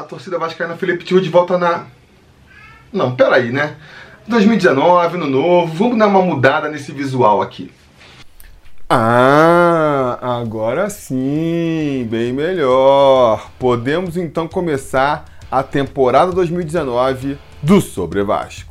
Fala, torcida vascaína, Felipe Tio de volta na... Não, peraí, né? 2019, ano novo, vamos dar uma mudada nesse visual aqui. Ah, agora sim, bem melhor. Podemos então começar a temporada 2019 do Sobre Vasco.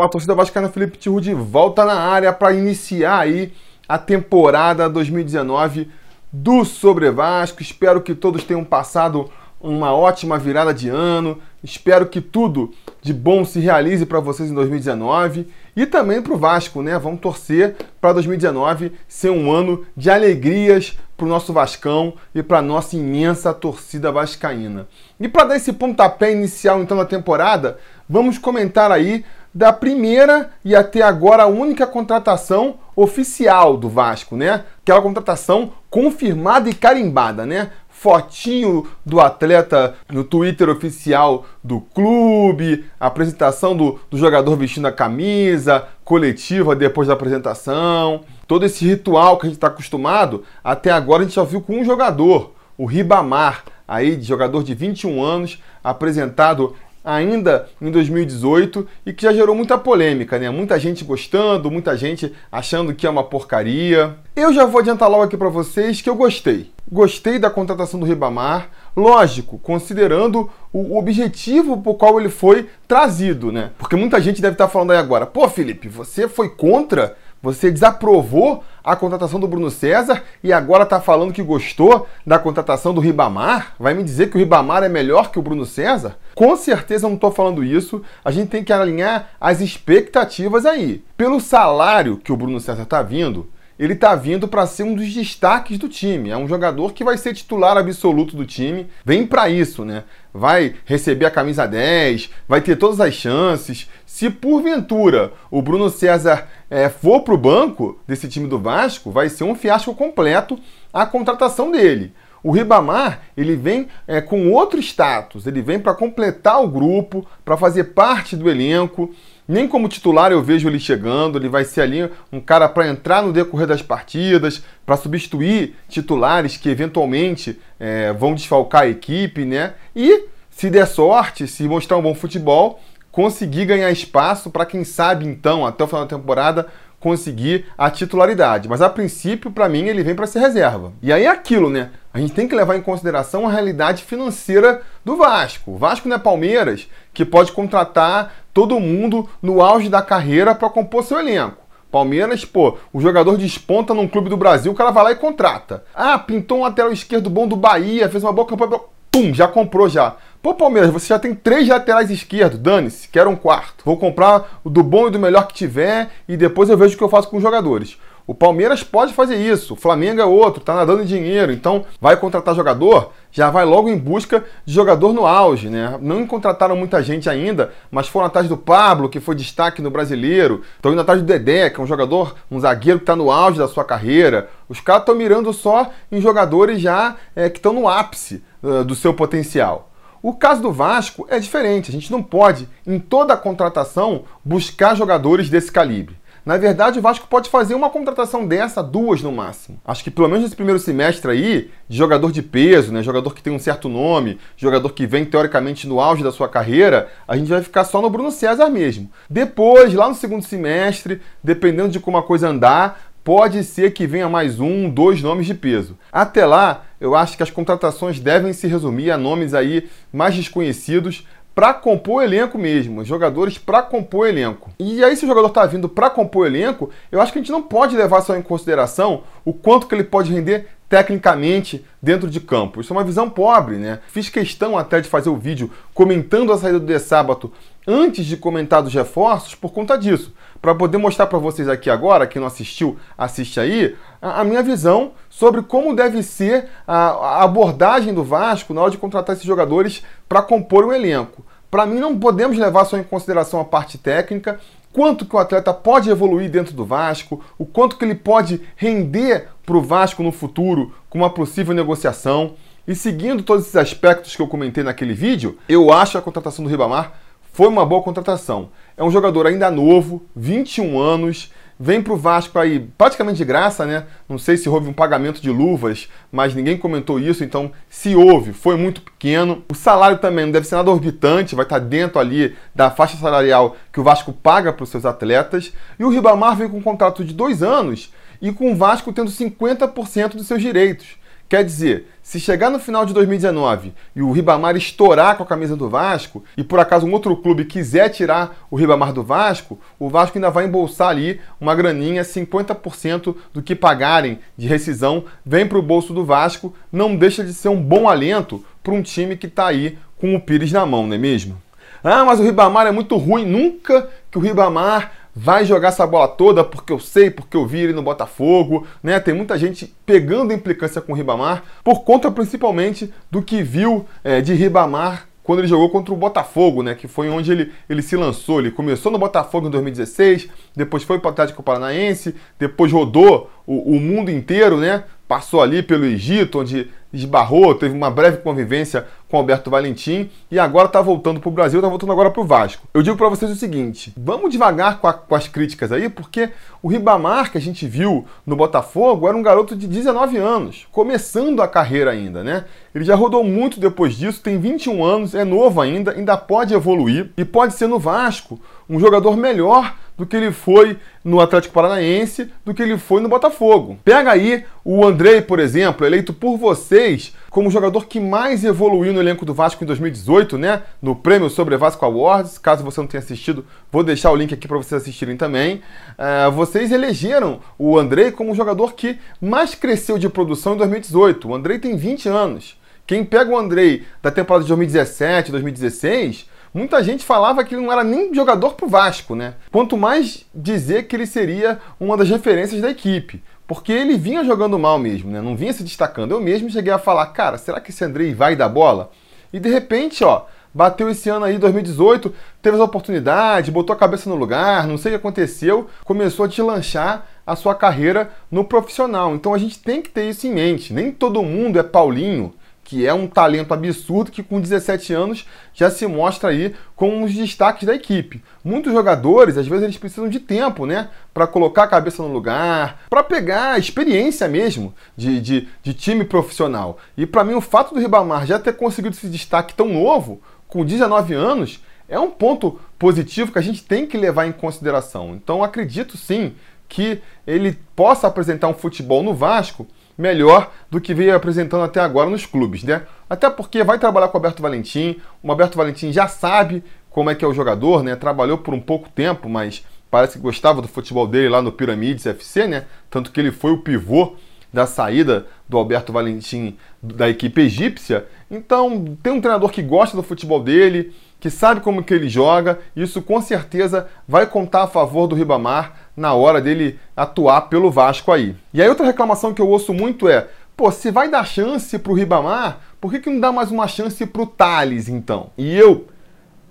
Fala, torcida vascaína, Felipe Tiru de volta na área para iniciar aí a temporada 2019 do Sobre Vasco. Espero que todos tenham passado uma ótima virada de ano. Espero que tudo de bom se realize para vocês em 2019 e também para o Vasco, né? Vamos torcer para 2019 ser um ano de alegrias para o nosso Vascão e para a nossa imensa torcida vascaína. E para dar esse pontapé inicial então na temporada, vamos comentar aí da primeira e até agora a única contratação oficial do Vasco, né? Aquela contratação confirmada e carimbada, né? Fotinho do atleta no Twitter oficial do clube, apresentação do, do jogador vestindo a camisa, coletiva depois da apresentação. Todo esse ritual que a gente está acostumado, até agora a gente só viu com um jogador, o Ribamar, aí jogador de 21 anos, apresentado ainda em 2018 e que já gerou muita polêmica, né? Muita gente gostando, muita gente achando que é uma porcaria. Eu já vou adiantar logo aqui para vocês que eu gostei. Gostei da contratação do Ribamar, lógico, considerando o objetivo por qual ele foi trazido, né? Porque muita gente deve estar falando aí agora: "Pô, Felipe, você foi contra você desaprovou a contratação do Bruno César e agora está falando que gostou da contratação do Ribamar? Vai me dizer que o Ribamar é melhor que o Bruno César? Com certeza não estou falando isso. A gente tem que alinhar as expectativas aí. Pelo salário que o Bruno César está vindo, ele está vindo para ser um dos destaques do time. É um jogador que vai ser titular absoluto do time. Vem para isso, né? Vai receber a camisa 10, vai ter todas as chances. Se porventura o Bruno César é, for para o banco desse time do Vasco, vai ser um fiasco completo a contratação dele. O Ribamar ele vem é, com outro status, ele vem para completar o grupo, para fazer parte do elenco. Nem como titular eu vejo ele chegando, ele vai ser ali um cara para entrar no decorrer das partidas, para substituir titulares que eventualmente é, vão desfalcar a equipe, né? E se der sorte, se mostrar um bom futebol, conseguir ganhar espaço para quem sabe então até o final da temporada conseguir a titularidade. Mas a princípio, para mim, ele vem para ser reserva. E aí é aquilo, né? A gente tem que levar em consideração a realidade financeira do Vasco. O Vasco não é Palmeiras, que pode contratar todo mundo no auge da carreira para compor seu elenco. Palmeiras, pô, o jogador desponta num clube do Brasil, o cara vai lá e contrata. Ah, pintou um lateral esquerdo bom do Bahia, fez uma boa campanha, pum, já comprou já. Pô, Palmeiras, você já tem três laterais esquerdos, dane-se, quero um quarto. Vou comprar do bom e do melhor que tiver e depois eu vejo o que eu faço com os jogadores. O Palmeiras pode fazer isso, o Flamengo é outro, tá nadando em dinheiro, então vai contratar jogador, já vai logo em busca de jogador no auge, né? Não contrataram muita gente ainda, mas foram atrás do Pablo, que foi destaque no brasileiro, estão indo atrás do Dedé, que é um jogador, um zagueiro que está no auge da sua carreira. Os caras estão mirando só em jogadores já é, que estão no ápice uh, do seu potencial. O caso do Vasco é diferente, a gente não pode, em toda contratação, buscar jogadores desse calibre. Na verdade, o Vasco pode fazer uma contratação dessa, duas no máximo. Acho que pelo menos nesse primeiro semestre aí, de jogador de peso, né, jogador que tem um certo nome, jogador que vem teoricamente no auge da sua carreira, a gente vai ficar só no Bruno César mesmo. Depois, lá no segundo semestre, dependendo de como a coisa andar, pode ser que venha mais um, dois nomes de peso. Até lá, eu acho que as contratações devem se resumir a nomes aí mais desconhecidos, para compor o elenco mesmo, jogadores para compor o elenco. E aí, se o jogador está vindo para compor o elenco, eu acho que a gente não pode levar só em consideração o quanto que ele pode render tecnicamente dentro de campo. Isso é uma visão pobre, né? Fiz questão até de fazer o vídeo comentando a saída do De Sábato antes de comentar dos reforços por conta disso, para poder mostrar para vocês aqui agora, quem não assistiu, assiste aí, a, minha visão sobre como deve ser a, a abordagem do Vasco na hora de contratar esses jogadores para compor o elenco. Para mim, não podemos levar só em consideração a parte técnica, quanto que o atleta pode evoluir dentro do Vasco, o quanto que ele pode render para o Vasco no futuro com uma possível negociação. E seguindo todos esses aspectos que eu comentei naquele vídeo, eu acho a contratação do Ribamar foi uma boa contratação. É um jogador ainda novo, 21 anos, vem para o Vasco aí praticamente de graça, né? Não sei se houve um pagamento de luvas, mas ninguém comentou isso, então se houve, foi muito pequeno. O salário também não deve ser nada orbitante, vai estar dentro ali da faixa salarial que o Vasco paga para os seus atletas. E o Ribamar veio com um contrato de dois anos e com o Vasco tendo 50% dos seus direitos. Quer dizer, se chegar no final de 2019 e o Ribamar estourar com a camisa do Vasco e por acaso um outro clube quiser tirar o Ribamar do Vasco, o Vasco ainda vai embolsar ali uma graninha, 50% do que pagarem de rescisão vem para o bolso do Vasco, não deixa de ser um bom alento para um time que está aí com o Pires na mão, não é mesmo? Ah, mas o Ribamar é muito ruim, nunca que o Ribamar vai jogar essa bola toda porque eu sei, porque eu vi ele no Botafogo, né? Tem muita gente pegando implicância com o Ribamar por conta principalmente do que viu é, de Ribamar quando ele jogou contra o Botafogo, né? Que foi onde ele, ele se lançou. Ele começou no Botafogo em 2016, depois foi para o Atlético Paranaense, depois rodou o, o mundo inteiro, né? Passou ali pelo Egito, onde esbarrou, teve uma breve convivência com Alberto Valentim e agora está voltando para o Brasil, está voltando agora para o Vasco. Eu digo para vocês o seguinte: vamos devagar com, a, com, as críticas aí, porque o Ribamar que a gente viu no Botafogo era um garoto de 19 anos, começando a carreira ainda, né? Ele já rodou muito depois disso, tem 21 anos, é novo ainda, ainda pode evoluir e pode ser no Vasco um jogador melhor do que ele foi no Atlético Paranaense, do que ele foi no Botafogo. Pega aí o Andrei, por exemplo, eleito por vocês como o jogador que mais evoluiu no elenco do Vasco em 2018, né? No prêmio Sobre Vasco Awards. Caso você não tenha assistido, vou deixar o link aqui para vocês assistirem também. Uh, vocês elegeram o Andrei como o jogador que mais cresceu de produção em 2018. O Andrei tem 20 anos. Quem pega o Andrei da temporada de 2017, 2016 Muita gente falava que ele não era nem jogador pro Vasco, né? Quanto mais dizer que ele seria uma das referências da equipe. Porque ele vinha jogando mal mesmo, né? Não vinha se destacando. Eu mesmo cheguei a falar, cara, será que esse Andrei vai dar bola? E de repente, ó, bateu esse ano aí, 2018, teve as oportunidades, botou a cabeça no lugar, não sei o que aconteceu, começou a deslanchar a sua carreira no profissional. Então a gente tem que ter isso em mente. Nem todo mundo é Paulinho, que é um talento absurdo que com 17 anos já se mostra aí como um dos destaques da equipe. Muitos jogadores, às vezes, eles precisam de tempo, né? Para colocar a cabeça no lugar, para pegar a experiência mesmo de, de, de time profissional. E para mim, o fato do Ribamar já ter conseguido esse destaque tão novo, com 19 anos, é um ponto positivo que a gente tem que levar em consideração. Então, acredito sim que ele possa apresentar um futebol no Vasco melhor do que veio apresentando até agora nos clubes, né? Até porque vai trabalhar com o Alberto Valentim, o Alberto Valentim já sabe como é que é o jogador, né? Trabalhou por um pouco tempo, mas parece que gostava do futebol dele lá no Piramides FC, né? Tanto que ele foi o pivô da saída do Alberto Valentim da equipe egípcia. Então, tem um treinador que gosta do futebol dele, que sabe como que ele joga, isso com certeza vai contar a favor do Ribamar na hora dele atuar pelo Vasco aí. E aí outra reclamação que eu ouço muito é, pô, se vai dar chance pro Ribamar, por que, que não dá mais uma chance pro Thales então? E eu,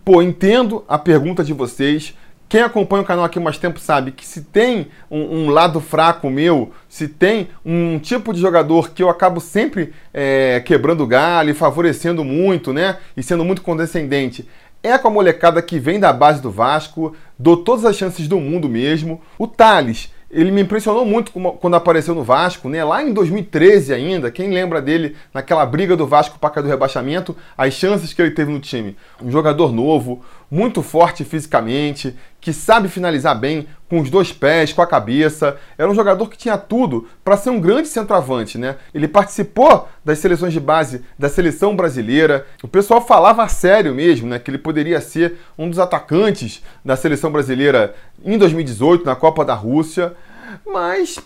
pô, entendo a pergunta de vocês, quem acompanha o canal aqui mais tempo sabe que se tem um, um, lado fraco meu, se tem um tipo de jogador que eu acabo sempre é, quebrando galho favorecendo muito, né? E sendo muito condescendente, é com a molecada que vem da base do Vasco, dou todas as chances do mundo mesmo. O Thales, ele me impressionou muito quando apareceu no Vasco, né? Lá em 2013 ainda, quem lembra dele naquela briga do Vasco para do rebaixamento, as chances que ele teve no time. Um jogador novo, muito forte fisicamente, que sabe finalizar bem com os dois pés, com a cabeça. Era um jogador que tinha tudo para ser um grande centroavante, né? Ele participou das seleções de base da seleção brasileira. O pessoal falava a sério mesmo, né, que ele poderia ser um dos atacantes da seleção brasileira em 2018 na Copa da Rússia. Mas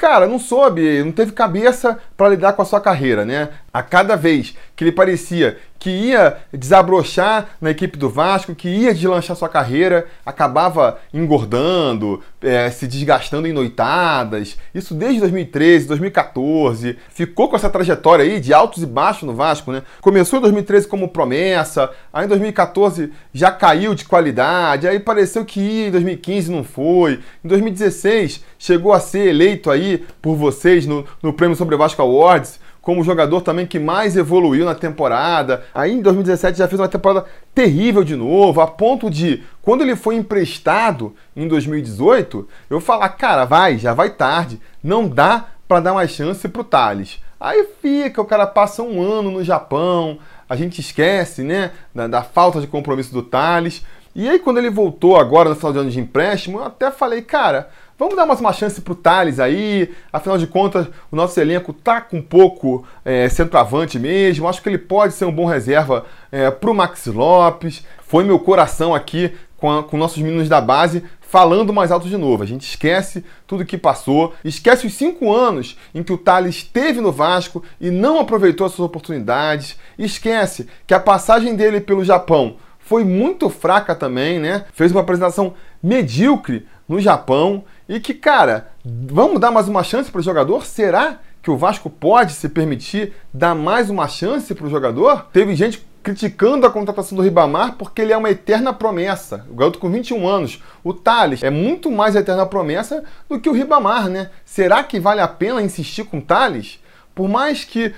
cara, não soube, não teve cabeça para lidar com a sua carreira, né? A cada vez que ele parecia que ia desabrochar na equipe do Vasco, que ia deslanchar sua carreira, acabava engordando, é, se desgastando em noitadas. Isso desde 2013, 2014. Ficou com essa trajetória aí de altos e baixos no Vasco, né? Começou em 2013 como promessa, aí em 2014 já caiu de qualidade, aí pareceu que ia em 2015 não foi. Em 2016 chegou a ser eleito aí por vocês no, no Prêmio Sobre Vasco Awards como jogador também que mais evoluiu na temporada. Aí em 2017 já fez uma temporada terrível de novo, a ponto de, quando ele foi emprestado em 2018, eu falar, cara, vai, já vai tarde, não dá para dar mais chance pro Thales. Aí fica, o cara passa um ano no Japão, a gente esquece, né, da, da falta de compromisso do Thales. E aí quando ele voltou agora no final de ano de empréstimo, eu até falei, cara, Vamos dar mais uma chance pro Thales aí. Afinal de contas, o nosso elenco tá com um pouco é, centroavante mesmo. Acho que ele pode ser um bom reserva é, pro Max Lopes. Foi meu coração aqui com, a, com nossos meninos da base falando mais alto de novo. A gente esquece tudo que passou, esquece os cinco anos em que o Thales esteve no Vasco e não aproveitou as suas oportunidades, esquece que a passagem dele pelo Japão foi muito fraca também, né? Fez uma apresentação medíocre no Japão e que, cara, vamos dar mais uma chance para o jogador? Será que o Vasco pode se permitir dar mais uma chance para o jogador? Teve gente criticando a contratação do Ribamar porque ele é uma eterna promessa. O garoto com 21 anos. O Thales é muito mais eterna promessa do que o Ribamar, né? Será que vale a pena insistir com o Thales? Por mais que,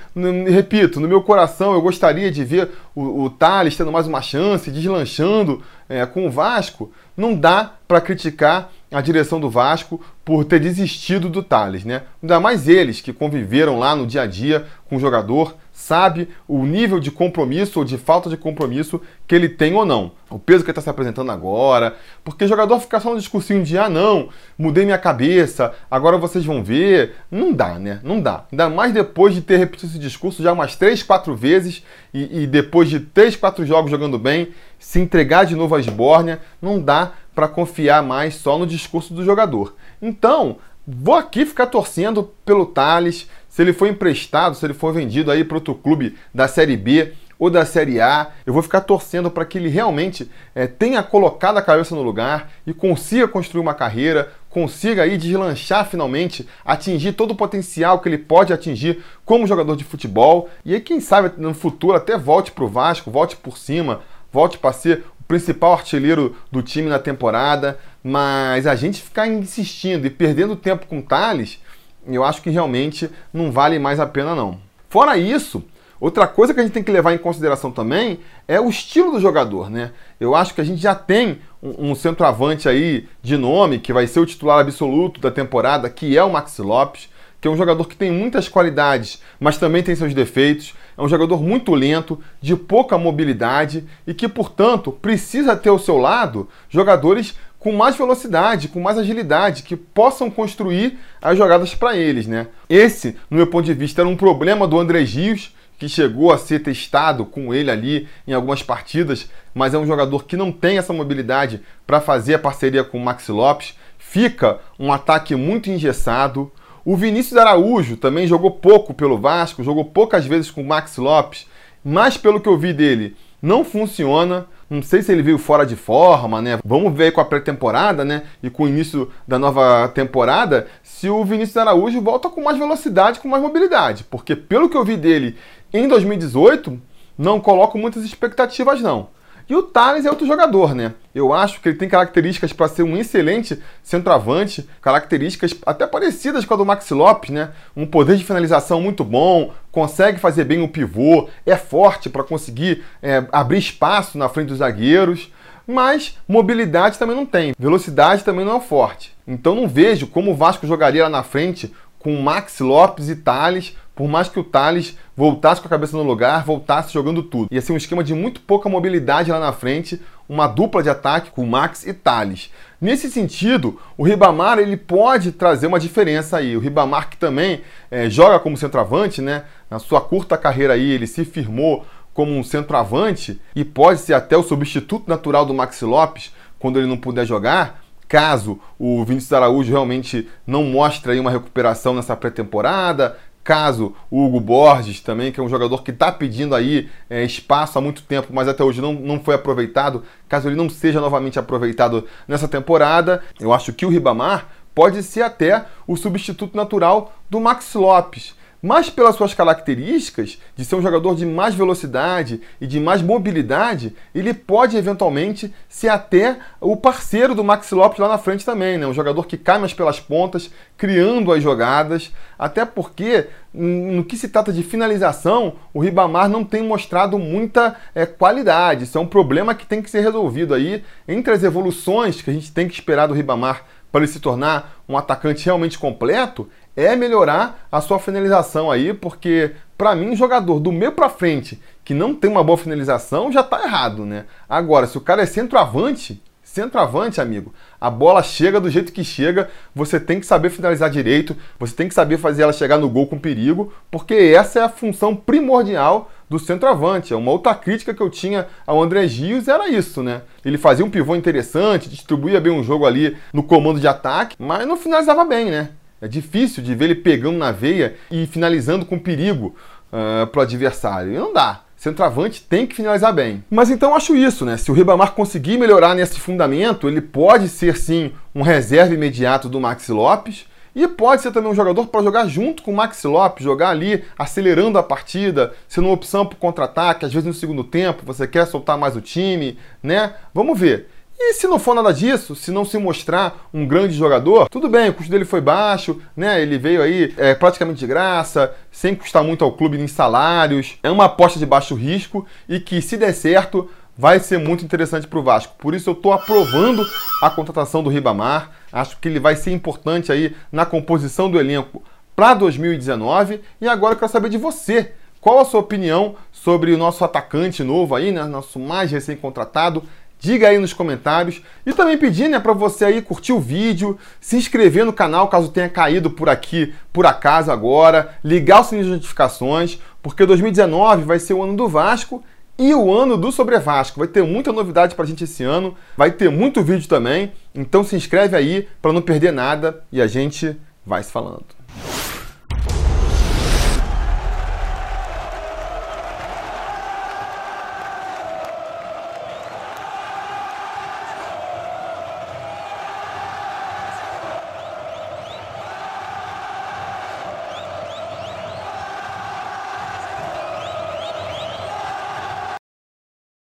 repito, no meu coração eu gostaria de ver o, o Thales tendo mais uma chance, deslanchando é, com o Vasco, não dá para criticar a direção do Vasco por ter desistido do Thales, né? Ainda mais eles que conviveram lá no dia a dia com o jogador, sabe o nível de compromisso ou de falta de compromisso que ele tem ou não. O peso que ele está se apresentando agora. Porque jogador fica só no discursinho de ah não, mudei minha cabeça, agora vocês vão ver. Não dá, né? Não dá. Ainda mais depois de ter repetido esse discurso já umas 3, 4 vezes e, e depois de 3, 4 jogos jogando bem, se entregar de novo à esbórnia, não dá para confiar mais só no discurso do jogador. Então, vou aqui ficar torcendo pelo Thales, se ele for emprestado, se ele for vendido aí para outro clube da Série B ou da Série A, eu vou ficar torcendo para que ele realmente é, tenha colocado a cabeça no lugar e consiga construir uma carreira, consiga aí deslanchar finalmente, atingir todo o potencial que ele pode atingir como jogador de futebol. E aí quem sabe no futuro até volte para o Vasco, volte por cima, volte para ser principal artilheiro do time na temporada, mas a gente ficar insistindo e perdendo tempo com Thales, eu acho que realmente não vale mais a pena não. Fora isso, outra coisa que a gente tem que levar em consideração também é o estilo do jogador, né? Eu acho que a gente já tem um, um centroavante aí de nome que vai ser o titular absoluto da temporada, que é o Maxi Lopes que é um jogador que tem muitas qualidades, mas também tem seus defeitos. É um jogador muito lento, de pouca mobilidade e que, portanto, precisa ter ao seu lado jogadores com mais velocidade, com mais agilidade, que possam construir as jogadas para eles, né? Esse, no meu ponto de vista, era um problema do André Rios, que chegou a ser testado com ele ali em algumas partidas, mas é um jogador que não tem essa mobilidade para fazer a parceria com o Maxi Lopes. Fica um ataque muito engessado, o Vinícius Araújo também jogou pouco pelo Vasco, jogou poucas vezes com o Max Lopes, mas pelo que eu vi dele, não funciona. Não sei se ele veio fora de forma, né? Vamos ver com a pré-temporada, né? E com o início da nova temporada, se o Vinícius Araújo volta com mais velocidade, com mais mobilidade. Porque pelo que eu vi dele em 2018, não coloco muitas expectativas, não. E o Thales é outro jogador, né? Eu acho que ele tem características para ser um excelente centroavante, características até parecidas com a do Maxi Lopes, né? Um poder de finalização muito bom, consegue fazer bem o pivô, é forte para conseguir é, abrir espaço na frente dos zagueiros, mas mobilidade também não tem, velocidade também não é forte. Então não vejo como o Vasco jogaria lá na frente com Max Lopes e Thales, por mais que o Thales voltasse com a cabeça no lugar, voltasse jogando tudo. Ia ser um esquema de muito pouca mobilidade lá na frente, uma dupla de ataque com Max e Thales. Nesse sentido, o Ribamar ele pode trazer uma diferença aí. O Ribamar que também é, joga como centroavante, né? Na sua curta carreira aí ele se firmou como um centroavante e pode ser até o substituto natural do Maxi Lopes quando ele não puder jogar caso o Vinícius Araújo realmente não mostre aí uma recuperação nessa pré-temporada, Caso o Hugo Borges também, que é um jogador que está pedindo aí é, espaço há muito tempo, mas até hoje não, não foi aproveitado. Caso ele não seja novamente aproveitado nessa temporada, eu acho que o Ribamar pode ser até o substituto natural do Max Lopes mas pelas suas características de ser um jogador de mais velocidade e de mais mobilidade, ele pode eventualmente ser até o parceiro do Maxi Lopes lá na frente também, né? Um jogador que cai mais pelas pontas, criando as jogadas, até porque no que se trata de finalização, o Ribamar não tem mostrado muita é, qualidade. Isso é um problema que tem que ser resolvido aí entre as evoluções que a gente tem que esperar do Ribamar para ele se tornar um atacante realmente completo é melhorar a sua finalização aí, porque para mim, jogador do meio para frente que não tem uma boa finalização já tá errado, né? Agora, se o cara é centroavante, centroavante, amigo, a bola chega do jeito que chega, você tem que saber finalizar direito, você tem que saber fazer ela chegar no gol com perigo, porque essa é a função primordial do centroavante. É uma outra crítica que eu tinha ao André Gios era isso, né? Ele fazia um pivô interessante, distribuía bem um jogo ali no comando de ataque, mas não finalizava bem, né? É difícil de ver ele pegando na veia e finalizando com perigo uh, para o adversário. E não dá. Centroavante tem que finalizar bem. Mas então acho isso, né? Se o Ribamar conseguir melhorar nesse fundamento, ele pode ser sim um reserva imediato do Maxi Lopes. E pode ser também um jogador para jogar junto com o Maxi Lopes, jogar ali acelerando a partida, sendo uma opção para contra-ataque, às vezes no segundo tempo você quer soltar mais o time, né? Vamos ver. E se não for nada disso, se não se mostrar um grande jogador, tudo bem, o custo dele foi baixo, né? Ele veio aí é, praticamente de graça, sem custar muito ao clube em salários. É uma aposta de baixo risco e que, se der certo, vai ser muito interessante para o Vasco. Por isso eu estou aprovando a contratação do Ribamar. Acho que ele vai ser importante aí na composição do elenco para 2019. E agora eu quero saber de você. Qual a sua opinião sobre o nosso atacante novo aí, né? Nosso mais recém-contratado. Diga aí nos comentários e também pedir né, para você aí curtir o vídeo, se inscrever no canal caso tenha caído por aqui por acaso agora, ligar o sininho de notificações, porque 2019 vai ser o ano do Vasco e o ano do Sobre Vasco. Vai ter muita novidade para a gente esse ano, vai ter muito vídeo também, então se inscreve aí para não perder nada e a gente vai se falando.